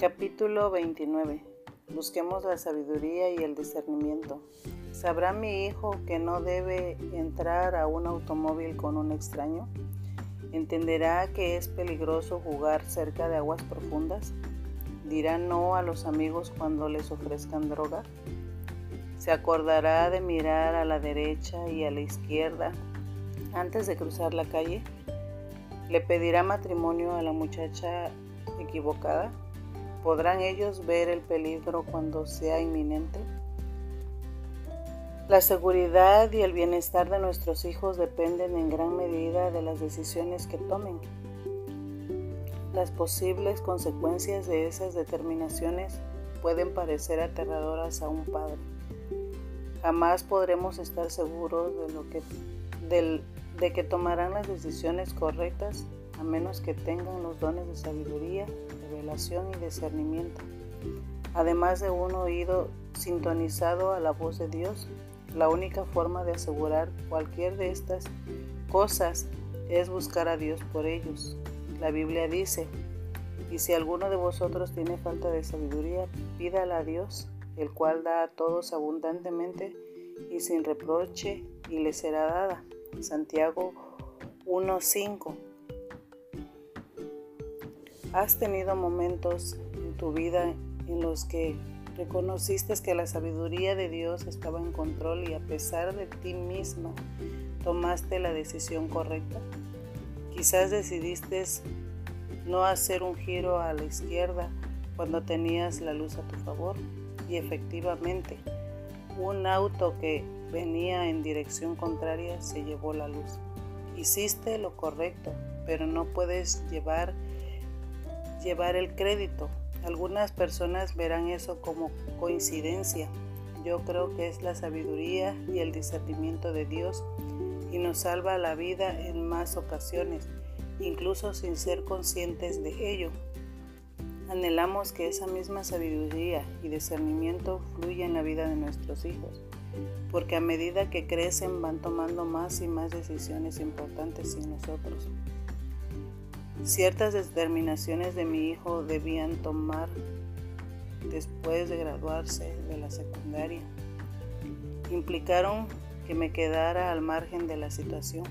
Capítulo 29 Busquemos la sabiduría y el discernimiento. ¿Sabrá mi hijo que no debe entrar a un automóvil con un extraño? ¿Entenderá que es peligroso jugar cerca de aguas profundas? ¿Dirá no a los amigos cuando les ofrezcan droga? ¿Se acordará de mirar a la derecha y a la izquierda antes de cruzar la calle? ¿Le pedirá matrimonio a la muchacha equivocada? ¿Podrán ellos ver el peligro cuando sea inminente? La seguridad y el bienestar de nuestros hijos dependen en gran medida de las decisiones que tomen. Las posibles consecuencias de esas determinaciones pueden parecer aterradoras a un padre. Jamás podremos estar seguros de lo que del, de que tomarán las decisiones correctas a menos que tengan los dones de sabiduría, revelación y discernimiento. Además de un oído sintonizado a la voz de Dios, la única forma de asegurar cualquier de estas cosas es buscar a Dios por ellos. La Biblia dice, y si alguno de vosotros tiene falta de sabiduría, pídala a Dios, el cual da a todos abundantemente y sin reproche, y le será dada. Santiago 1.5. ¿Has tenido momentos en tu vida en los que reconociste que la sabiduría de Dios estaba en control y a pesar de ti misma tomaste la decisión correcta? Quizás decidiste no hacer un giro a la izquierda cuando tenías la luz a tu favor y efectivamente un auto que venía en dirección contraria se llevó la luz. Hiciste lo correcto, pero no puedes llevar, llevar el crédito. Algunas personas verán eso como coincidencia. Yo creo que es la sabiduría y el discernimiento de Dios y nos salva la vida en más ocasiones, incluso sin ser conscientes de ello. Anhelamos que esa misma sabiduría y discernimiento fluya en la vida de nuestros hijos, porque a medida que crecen van tomando más y más decisiones importantes sin nosotros. Ciertas determinaciones de mi hijo debían tomar después de graduarse de la secundaria. Implicaron que me quedara al margen de la situación,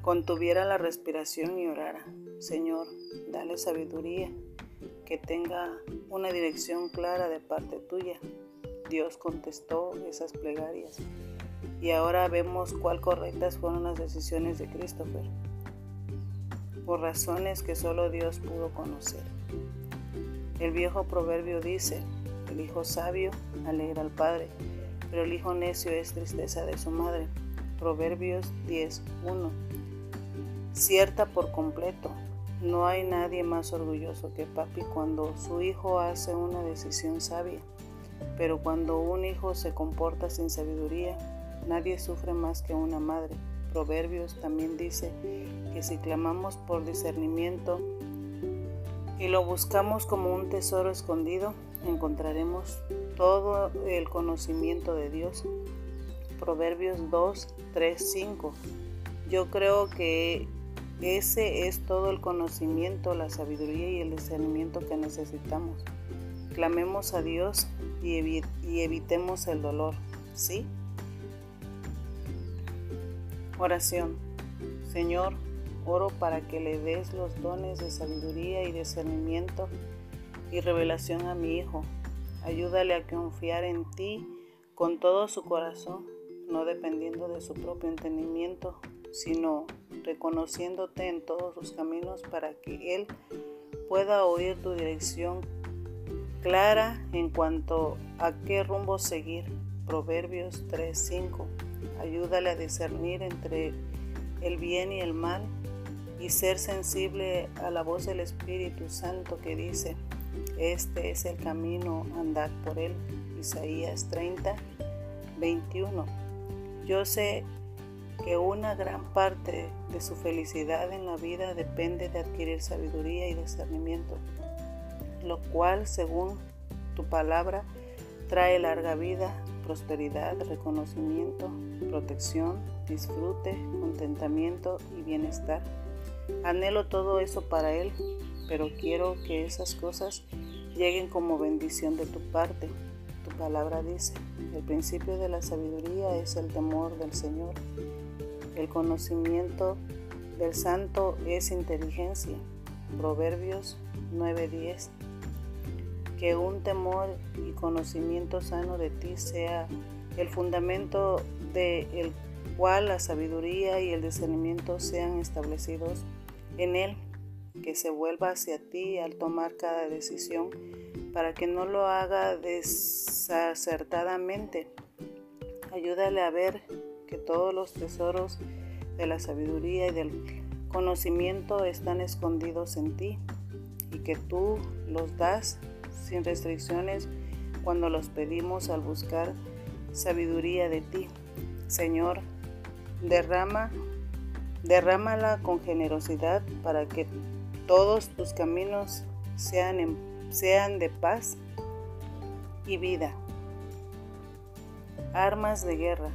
contuviera la respiración y orara. Señor, dale sabiduría, que tenga una dirección clara de parte tuya. Dios contestó esas plegarias. Y ahora vemos cuál correctas fueron las decisiones de Christopher, por razones que solo Dios pudo conocer. El viejo proverbio dice, el hijo sabio alegra al padre, pero el hijo necio es tristeza de su madre. Proverbios 10.1. Cierta por completo, no hay nadie más orgulloso que papi cuando su hijo hace una decisión sabia, pero cuando un hijo se comporta sin sabiduría, nadie sufre más que una madre. Proverbios también dice que si clamamos por discernimiento y lo buscamos como un tesoro escondido, encontraremos todo el conocimiento de Dios. Proverbios 2, 3, 5. Yo creo que ese es todo el conocimiento, la sabiduría y el discernimiento que necesitamos. Clamemos a Dios y, evitemos el dolor, ¿sí? Oración. Señor, oro para que le des los dones de sabiduría y discernimiento y revelación a mi hijo. Ayúdale a confiar en ti con todo su corazón, no dependiendo de su propio entendimiento, sino reconociéndote en todos sus caminos para que Él pueda oír tu dirección clara en cuanto a qué rumbo seguir. Proverbios 3:5. Ayúdale a discernir entre el bien y el mal y ser sensible a la voz del Espíritu Santo que dice, este es el camino, andad por él. Isaías 30, 21. Yo sé que una gran parte de su felicidad en la vida depende de adquirir sabiduría y discernimiento, lo cual, según tu palabra, trae larga vida, prosperidad, reconocimiento, protección, disfrute, contentamiento y bienestar. Anhelo todo eso para Él, pero quiero que esas cosas lleguen como bendición de tu parte. Tu palabra dice, el principio de la sabiduría es el temor del Señor. El conocimiento del santo es inteligencia. Proverbios 9:10. Que un temor y conocimiento sano de ti sea el fundamento de el cual la sabiduría y el discernimiento sean establecidos en él, que se vuelva hacia ti al tomar cada decisión, para que no lo haga desacertadamente. Ayúdale a ver que todos los tesoros de la sabiduría y del conocimiento están escondidos en ti y que tú los das sin restricciones cuando los pedimos al buscar sabiduría de ti. Señor, derrama, derrámala con generosidad para que todos tus caminos sean, sean de paz y vida. Armas de guerra.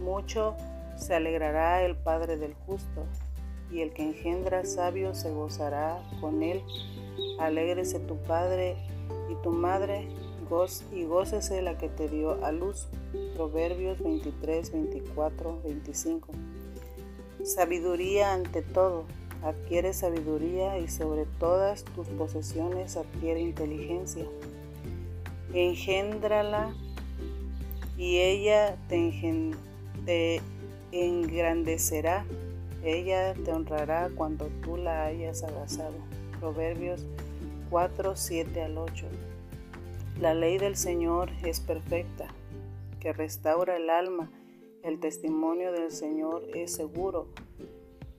Mucho se alegrará el Padre del justo, y el que engendra sabio se gozará con él. Alégrese tu Padre y tu Madre, y gócese la que te dio a luz. Proverbios 23, 24, 25. Sabiduría ante todo. Adquiere sabiduría y sobre todas tus posesiones adquiere inteligencia. Engendrala y ella te, engrandecerá. Ella te honrará cuando tú la hayas abrazado. Proverbios 4, 7 al 8. La ley del Señor es perfecta, que restaura el alma. El testimonio del Señor es seguro,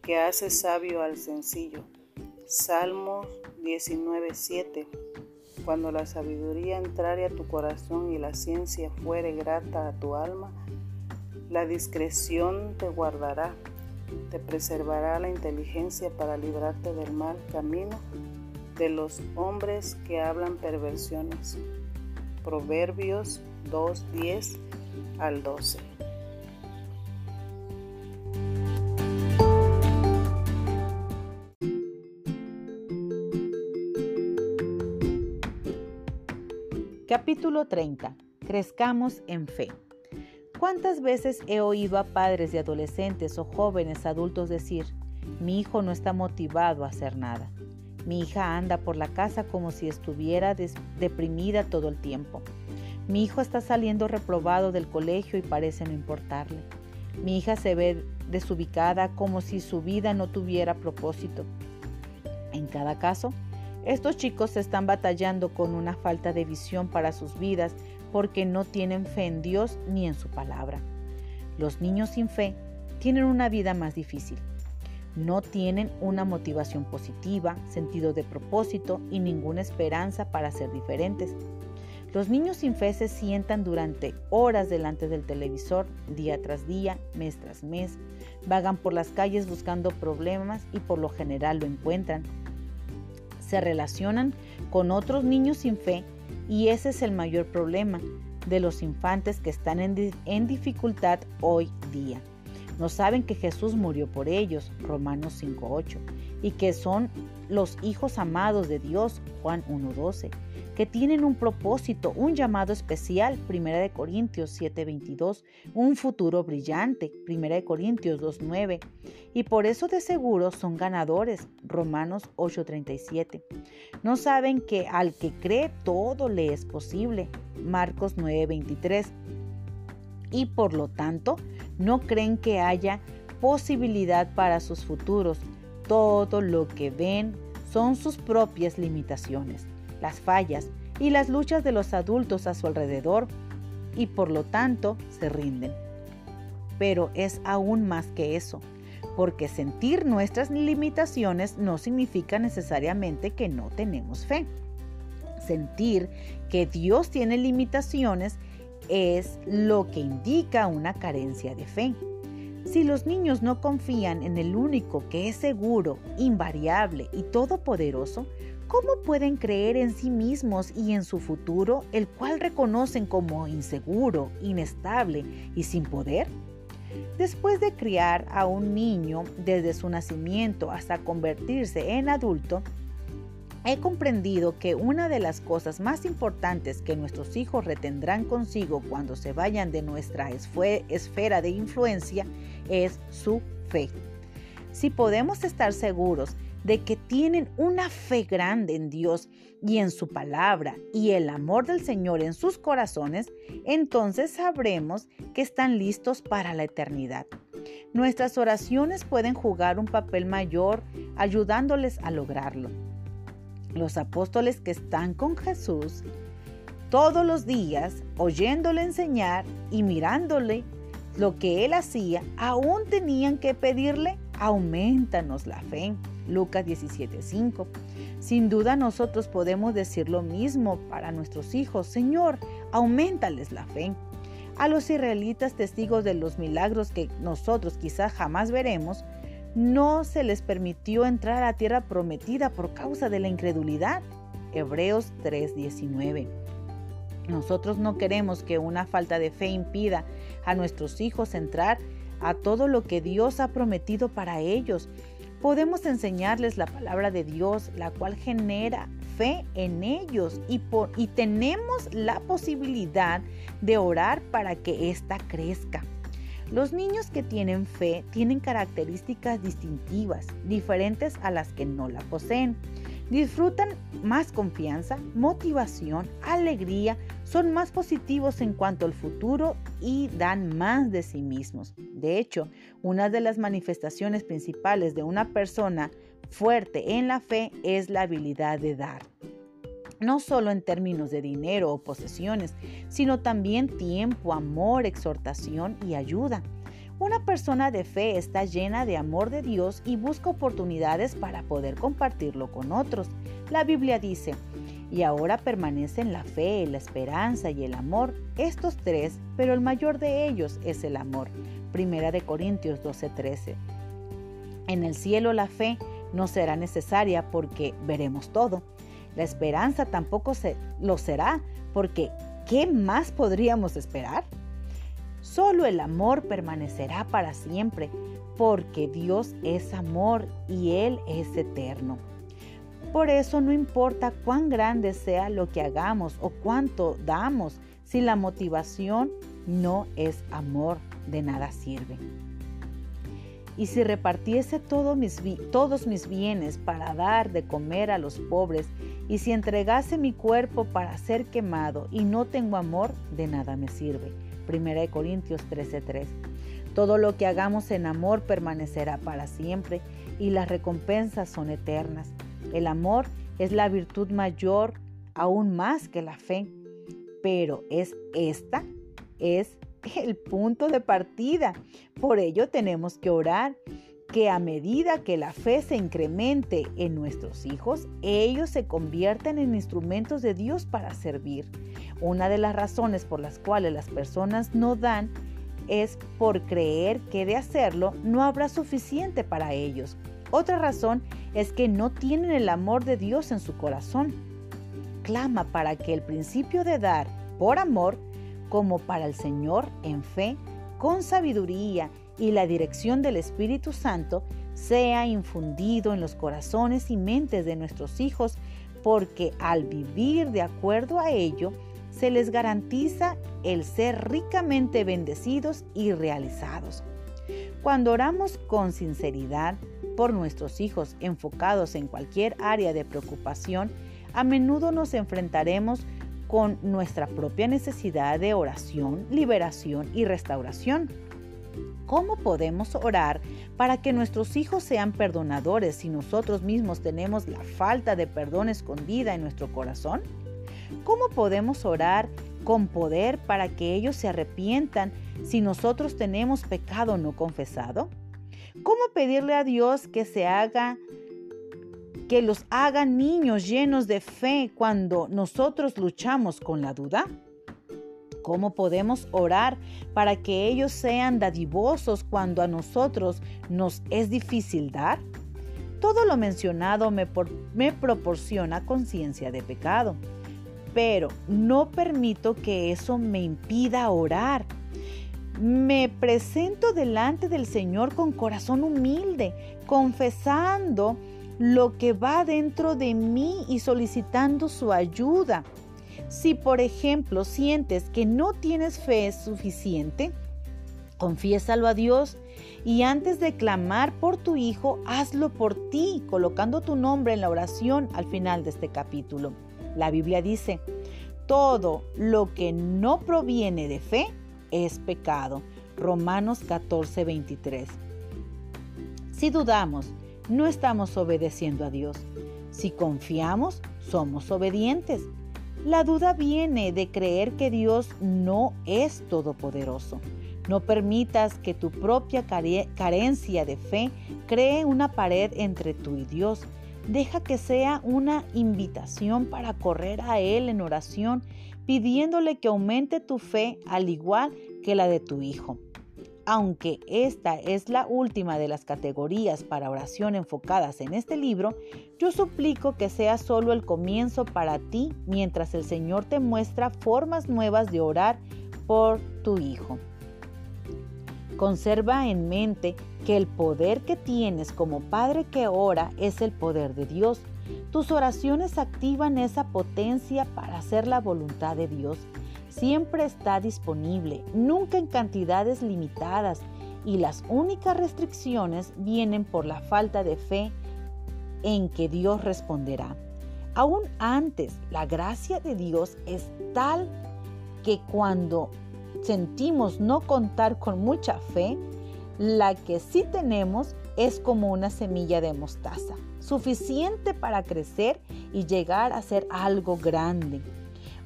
que hace sabio al sencillo. Salmos 19:7. Cuando la sabiduría entrare a tu corazón y la ciencia fuere grata a tu alma, la discreción te guardará, te preservará la inteligencia para librarte del mal camino de los hombres que hablan perversiones. Proverbios 2.10 al 12. Capítulo 30. Crezcamos en fe. ¿Cuántas veces he oído a padres de adolescentes o jóvenes adultos decir, mi hijo no está motivado a hacer nada? Mi hija anda por la casa como si estuviera deprimida todo el tiempo. Mi hijo está saliendo reprobado del colegio y parece no importarle. Mi hija se ve desubicada como si su vida no tuviera propósito. En cada caso, estos chicos están batallando con una falta de visión para sus vidas porque no tienen fe en Dios ni en su palabra. Los niños sin fe tienen una vida más difícil no tienen una motivación positiva, sentido de propósito y ninguna esperanza para ser diferentes. Los niños sin fe se sientan durante horas delante del televisor, día tras día, mes tras mes, vagan por las calles buscando problemas y por lo general lo encuentran. Se relacionan con otros niños sin fe y ese es el mayor problema de los infantes que están en, en dificultad hoy día. No saben que Jesús murió por ellos, Romanos 5.8, y que son los hijos amados de Dios, Juan 1.12, que tienen un propósito, un llamado especial, 1 Corintios 7.22, un futuro brillante, 1 Corintios 2.9, y por eso de seguro son ganadores, Romanos 8.37. No saben que al que cree todo le es posible, Marcos 9.23, y por lo tanto, no creen que haya posibilidad para sus futuros. Todo lo que ven son sus propias limitaciones, las fallas y las luchas de los adultos a su alrededor y por lo tanto se rinden. Pero es aún más que eso, porque sentir nuestras limitaciones no significa necesariamente que no tenemos fe. Sentir que Dios tiene limitaciones es lo que indica una carencia de fe. Si los niños no confían en el único que es seguro, invariable y todopoderoso, ¿cómo pueden creer en sí mismos y en su futuro, el cual reconocen como inseguro, inestable y sin poder? Después de criar a un niño desde su nacimiento hasta convertirse en adulto, he comprendido que una de las cosas más importantes que nuestros hijos retendrán consigo cuando se vayan de nuestra esfera de influencia es su fe. Si podemos estar seguros de que tienen una fe grande en Dios y en su palabra y el amor del Señor en sus corazones, entonces sabremos que están listos para la eternidad. Nuestras oraciones pueden jugar un papel mayor ayudándoles a lograrlo. Los apóstoles que están con Jesús todos los días, oyéndole enseñar y mirándole lo que él hacía, aún tenían que pedirle, aumentanos la fe. Lucas 17:5. Sin duda nosotros podemos decir lo mismo para nuestros hijos. Señor, aumentales la fe. A los israelitas testigos de los milagros que nosotros quizás jamás veremos, no se les permitió entrar a la tierra prometida por causa de la incredulidad. Hebreos 3:19. Nosotros no queremos que una falta de fe impida a nuestros hijos entrar a todo lo que Dios ha prometido para ellos podemos enseñarles la palabra de Dios, la cual genera fe en ellos y, y tenemos la posibilidad de orar para que ésta crezca. Los niños que tienen fe tienen características distintivas, diferentes a las que no la poseen. Disfrutan más confianza, motivación, alegría, son más positivos en cuanto al futuro y dan más de sí mismos. De hecho, una de las manifestaciones principales de una persona fuerte en la fe es la habilidad de dar. No solo en términos de dinero o posesiones, sino también tiempo, amor, exhortación y ayuda. Una persona de fe está llena de amor de Dios y busca oportunidades para poder compartirlo con otros. La Biblia dice, y ahora permanecen la fe, la esperanza y el amor, estos tres, pero el mayor de ellos es el amor. Primera de Corintios 12:13. En el cielo la fe no será necesaria porque veremos todo. La esperanza tampoco se, lo será porque ¿qué más podríamos esperar? Solo el amor permanecerá para siempre, porque Dios es amor y Él es eterno. Por eso no importa cuán grande sea lo que hagamos o cuánto damos, si la motivación no es amor, de nada sirve. Y si repartiese todos mis bienes para dar de comer a los pobres, y si entregase mi cuerpo para ser quemado y no tengo amor, de nada me sirve. 1 Corintios 13:3. Todo lo que hagamos en amor permanecerá para siempre y las recompensas son eternas. El amor es la virtud mayor aún más que la fe, pero es esta, es el punto de partida. Por ello tenemos que orar que a medida que la fe se incremente en nuestros hijos, ellos se conviertan en instrumentos de Dios para servir. Una de las razones por las cuales las personas no dan es por creer que de hacerlo no habrá suficiente para ellos. Otra razón es que no tienen el amor de Dios en su corazón. Clama para que el principio de dar por amor, como para el Señor en fe, con sabiduría y la dirección del Espíritu Santo sea infundido en los corazones y mentes de nuestros hijos, porque al vivir de acuerdo a ello, se les garantiza el ser ricamente bendecidos y realizados. Cuando oramos con sinceridad por nuestros hijos enfocados en cualquier área de preocupación, a menudo nos enfrentaremos con nuestra propia necesidad de oración, liberación y restauración. ¿Cómo podemos orar para que nuestros hijos sean perdonadores si nosotros mismos tenemos la falta de perdón escondida en nuestro corazón? ¿Cómo podemos orar con poder para que ellos se arrepientan si nosotros tenemos pecado no confesado? ¿Cómo pedirle a Dios que se haga que los haga niños llenos de fe cuando nosotros luchamos con la duda? ¿Cómo podemos orar para que ellos sean dadivosos cuando a nosotros nos es difícil dar? Todo lo mencionado me, me proporciona conciencia de pecado, pero no permito que eso me impida orar. me presento delante del Señor con corazón humilde, confesando lo que va dentro de mí y solicitando su ayuda. Si por ejemplo sientes que no tienes fe suficiente, confiésalo a Dios y antes de clamar por tu hijo, hazlo por ti, colocando tu nombre en la oración al final de este capítulo. La Biblia dice, todo lo que no proviene de fe es pecado. Romanos 14, 23. Si dudamos, no estamos obedeciendo a Dios. Si confiamos, somos obedientes. La duda viene de creer que Dios no es todopoderoso. No permitas que tu propia carencia de fe cree una pared entre tú y Dios. Deja que sea una invitación para correr a Él en oración, pidiéndole que aumente tu fe al igual que la de tu hijo. Aunque esta es la última de las categorías para oración enfocadas en este libro, yo suplico que sea solo el comienzo para ti mientras el Señor te muestra formas nuevas de orar por tu hijo. Conserva en mente que el poder que tienes como Padre que ora es el poder de Dios. Tus oraciones activan esa potencia para hacer la voluntad de Dios. Siempre está disponible, nunca en cantidades limitadas y las únicas restricciones vienen por la falta de fe en que Dios responderá. Aún antes, la gracia de Dios es tal que cuando sentimos no contar con mucha fe, la que sí tenemos es como una semilla de mostaza, suficiente para crecer y llegar a ser algo grande.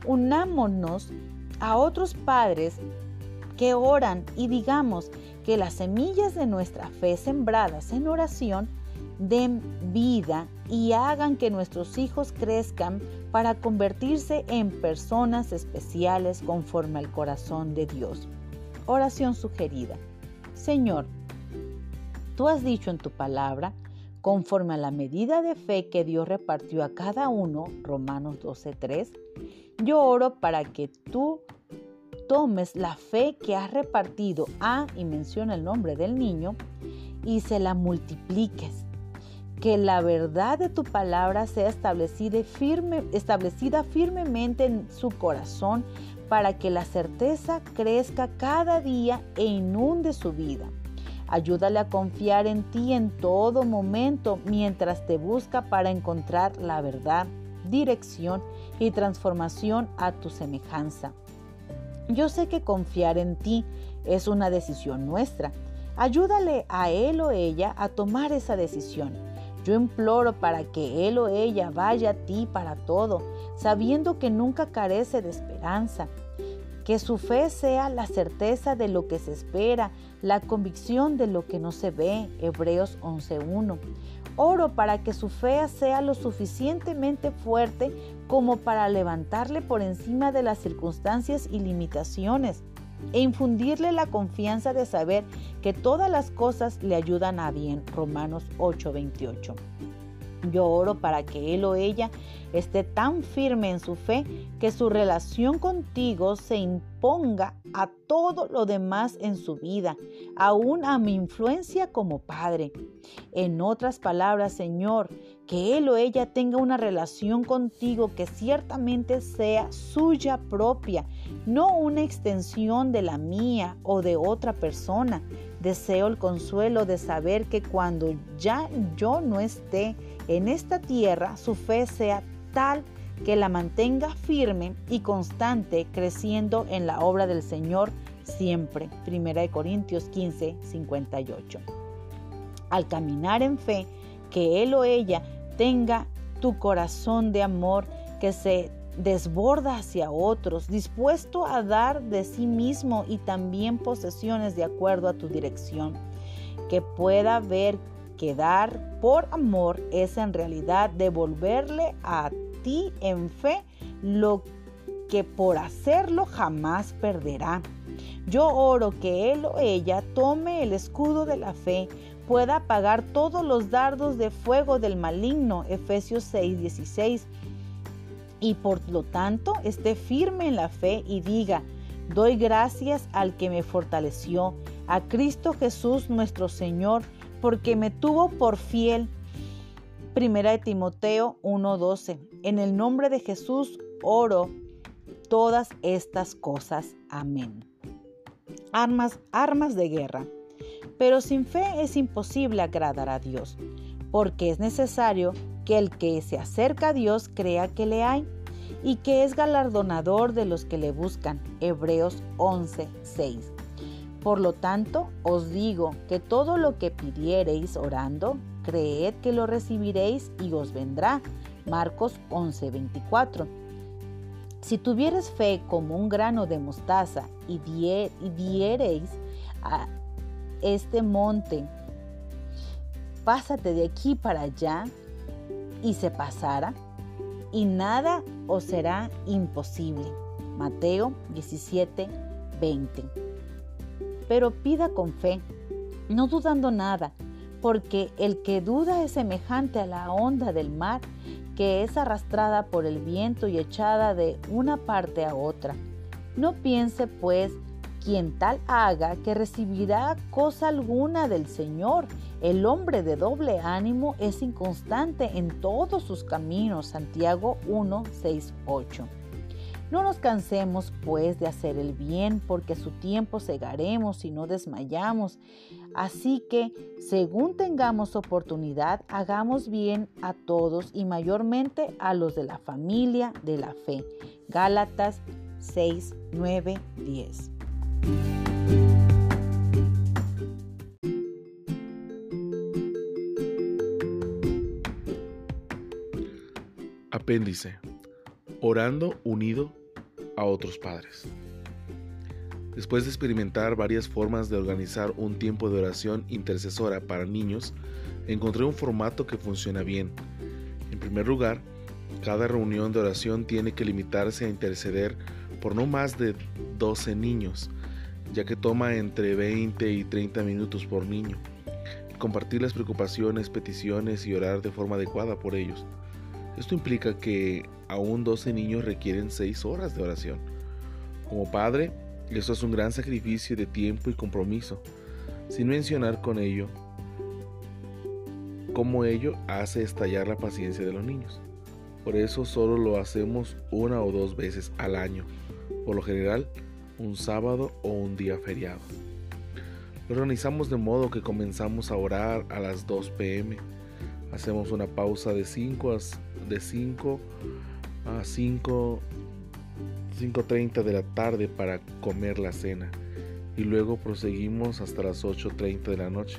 Unámonos a otros padres que oran y digamos que las semillas de nuestra fe sembradas en oración den vida y hagan que nuestros hijos crezcan para convertirse en personas especiales conforme al corazón de Dios. Oración sugerida. Señor, tú has dicho en tu palabra, conforme a la medida de fe que Dios repartió a cada uno, Romanos 12:3, yo oro para que tú tomes la fe que has repartido a, y menciona el nombre del niño, y se la multipliques que la verdad de tu palabra sea establecida, establecida firmemente en su corazón para que la certeza crezca cada día e inunde su vida. Ayúdale a confiar en ti en todo momento mientras te busca para encontrar la verdad, dirección y transformación a tu semejanza. Yo sé que confiar en ti es una decisión nuestra. Ayúdale a él o ella a tomar esa decisión yo imploro para que él o ella vaya a ti para todo, sabiendo que nunca carece de esperanza. Que su fe sea la certeza de lo que se espera, la convicción de lo que no se ve. Hebreos 11.1. Oro para que su fe sea lo suficientemente fuerte como para levantarle por encima de las circunstancias y limitaciones e infundirle la confianza de saber que todas las cosas le ayudan a bien. Romanos 8:28. Yo oro para que él o ella esté tan firme en su fe que su relación contigo se imponga a todo lo demás en su vida, aún a mi influencia como padre. En otras palabras, Señor, que él o ella tenga una relación contigo que ciertamente sea suya propia, no una extensión de la mía o de otra persona. Deseo el consuelo de saber que cuando ya yo no esté en esta tierra, su fe sea tal que la mantenga firme y constante, creciendo en la obra del Señor siempre. Primera de Corintios 15, 58. Al caminar en fe, que él o ella tenga tu corazón de amor que se desborda hacia otros, dispuesto a dar de sí mismo y también posesiones de acuerdo a tu dirección. Que pueda ver que dar por amor es en realidad devolverle a ti en fe lo que por hacerlo jamás perderá. Yo oro que él o ella tome el escudo de la fe, pueda apagar todos los dardos de fuego del maligno, Efesios 6, 16, y por lo tanto esté firme en la fe y diga, Doy gracias al que me fortaleció, a Cristo Jesús nuestro Señor, porque me tuvo por fiel. Primera de Timoteo 1:12. En el nombre de Jesús oro todas estas cosas. Amén. Armas, armas de guerra. Pero sin fe es imposible agradar a Dios, porque es necesario que el que se acerca a Dios crea que le hay y que es galardonador de los que le buscan. Hebreos 11:6. Por lo tanto, os digo que todo lo que pidiereis orando, creed que lo recibiréis y os vendrá. Marcos 11:24. Si tuvieres fe como un grano de mostaza y, y diereis a este monte, pásate de aquí para allá, y se pasara, y nada os será imposible. Mateo 17, 20. Pero pida con fe, no dudando nada, porque el que duda es semejante a la onda del mar que es arrastrada por el viento y echada de una parte a otra. No piense, pues, quien tal haga que recibirá cosa alguna del Señor. El hombre de doble ánimo es inconstante en todos sus caminos. Santiago 1, 6, 8. No nos cansemos pues de hacer el bien, porque a su tiempo segaremos y no desmayamos. Así que, según tengamos oportunidad, hagamos bien a todos y mayormente a los de la familia de la fe. Gálatas 6, 9, 10. Apéndice. Orando unido a otros padres. Después de experimentar varias formas de organizar un tiempo de oración intercesora para niños, encontré un formato que funciona bien. En primer lugar, cada reunión de oración tiene que limitarse a interceder por no más de 12 niños, ya que toma entre 20 y 30 minutos por niño. Compartir las preocupaciones, peticiones y orar de forma adecuada por ellos. Esto implica que aún 12 niños requieren 6 horas de oración. Como padre, esto es un gran sacrificio de tiempo y compromiso, sin mencionar con ello cómo ello hace estallar la paciencia de los niños. Por eso solo lo hacemos una o dos veces al año, por lo general un sábado o un día feriado. Lo organizamos de modo que comenzamos a orar a las 2 pm. Hacemos una pausa de 5 a, de 5 a 5 5.30 de la tarde para comer la cena y luego proseguimos hasta las 8.30 de la noche.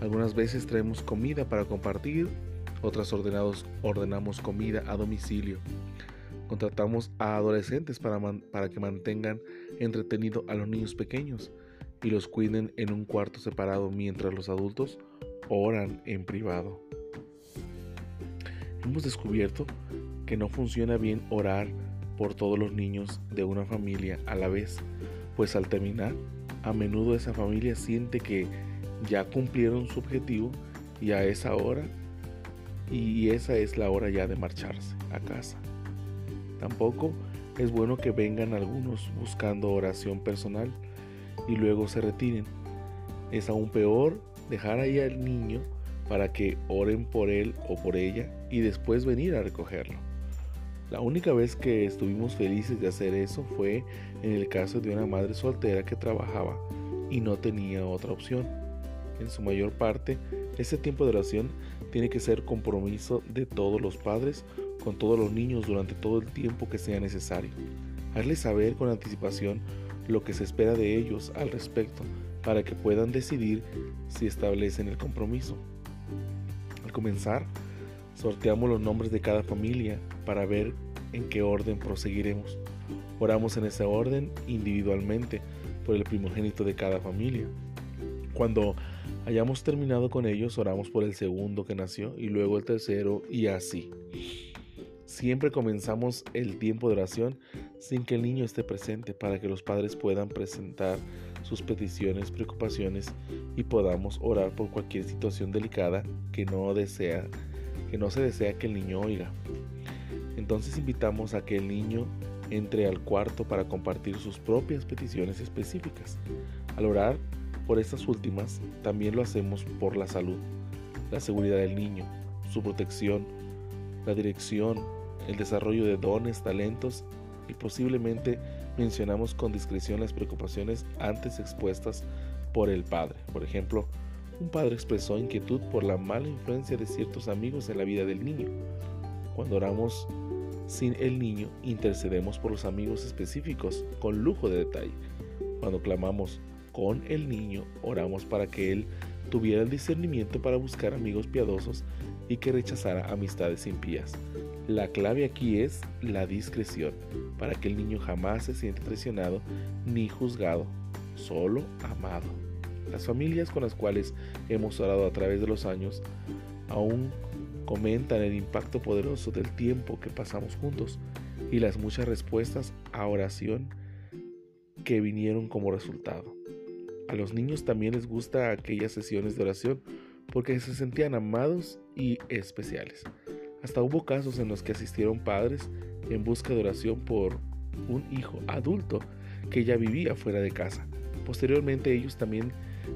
Algunas veces traemos comida para compartir, otras ordenados, ordenamos comida a domicilio. Contratamos a adolescentes para, para que mantengan entretenido a los niños pequeños y los cuiden en un cuarto separado mientras los adultos oran en privado. Hemos descubierto que no funciona bien orar por todos los niños de una familia a la vez, pues al terminar, a menudo esa familia siente que ya cumplieron su objetivo y a esa hora y esa es la hora ya de marcharse a casa. Tampoco es bueno que vengan algunos buscando oración personal y luego se retiren. Es aún peor dejar ahí al niño para que oren por él o por ella y después venir a recogerlo. La única vez que estuvimos felices de hacer eso fue en el caso de una madre soltera que trabajaba y no tenía otra opción. En su mayor parte, ese tiempo de oración tiene que ser compromiso de todos los padres con todos los niños durante todo el tiempo que sea necesario. Hazles saber con anticipación lo que se espera de ellos al respecto para que puedan decidir si establecen el compromiso. Al comenzar, sorteamos los nombres de cada familia para ver en qué orden proseguiremos. Oramos en ese orden individualmente por el primogénito de cada familia. Cuando hayamos terminado con ellos, oramos por el segundo que nació y luego el tercero y así. Siempre comenzamos el tiempo de oración sin que el niño esté presente para que los padres puedan presentar sus peticiones, preocupaciones y podamos orar por cualquier situación delicada que no desea que no se desea que el niño oiga. Entonces invitamos a que el niño entre al cuarto para compartir sus propias peticiones específicas. Al orar por estas últimas, también lo hacemos por la salud, la seguridad del niño, su protección, la dirección, el desarrollo de dones, talentos y posiblemente mencionamos con discreción las preocupaciones antes expuestas por el padre. Por ejemplo, un padre expresó inquietud por la mala influencia de ciertos amigos en la vida del niño. Cuando oramos sin el niño, intercedemos por los amigos específicos con lujo de detalle. Cuando clamamos con el niño, oramos para que él tuviera el discernimiento para buscar amigos piadosos y que rechazara amistades impías. La clave aquí es la discreción, para que el niño jamás se siente traicionado ni juzgado, solo amado. Las familias con las cuales hemos orado a través de los años aún comentan el impacto poderoso del tiempo que pasamos juntos y las muchas respuestas a oración que vinieron como resultado. A los niños también les gusta aquellas sesiones de oración porque se sentían amados y especiales. Hasta hubo casos en los que asistieron padres en busca de oración por un hijo adulto que ya vivía fuera de casa. Posteriormente ellos también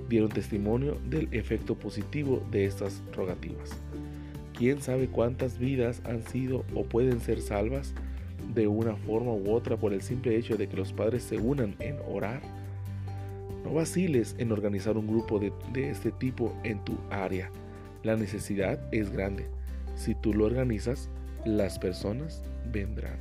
dieron testimonio del efecto positivo de estas rogativas. ¿Quién sabe cuántas vidas han sido o pueden ser salvas de una forma u otra por el simple hecho de que los padres se unan en orar? No vaciles en organizar un grupo de, de este tipo en tu área. La necesidad es grande. Si tú lo organizas, las personas vendrán.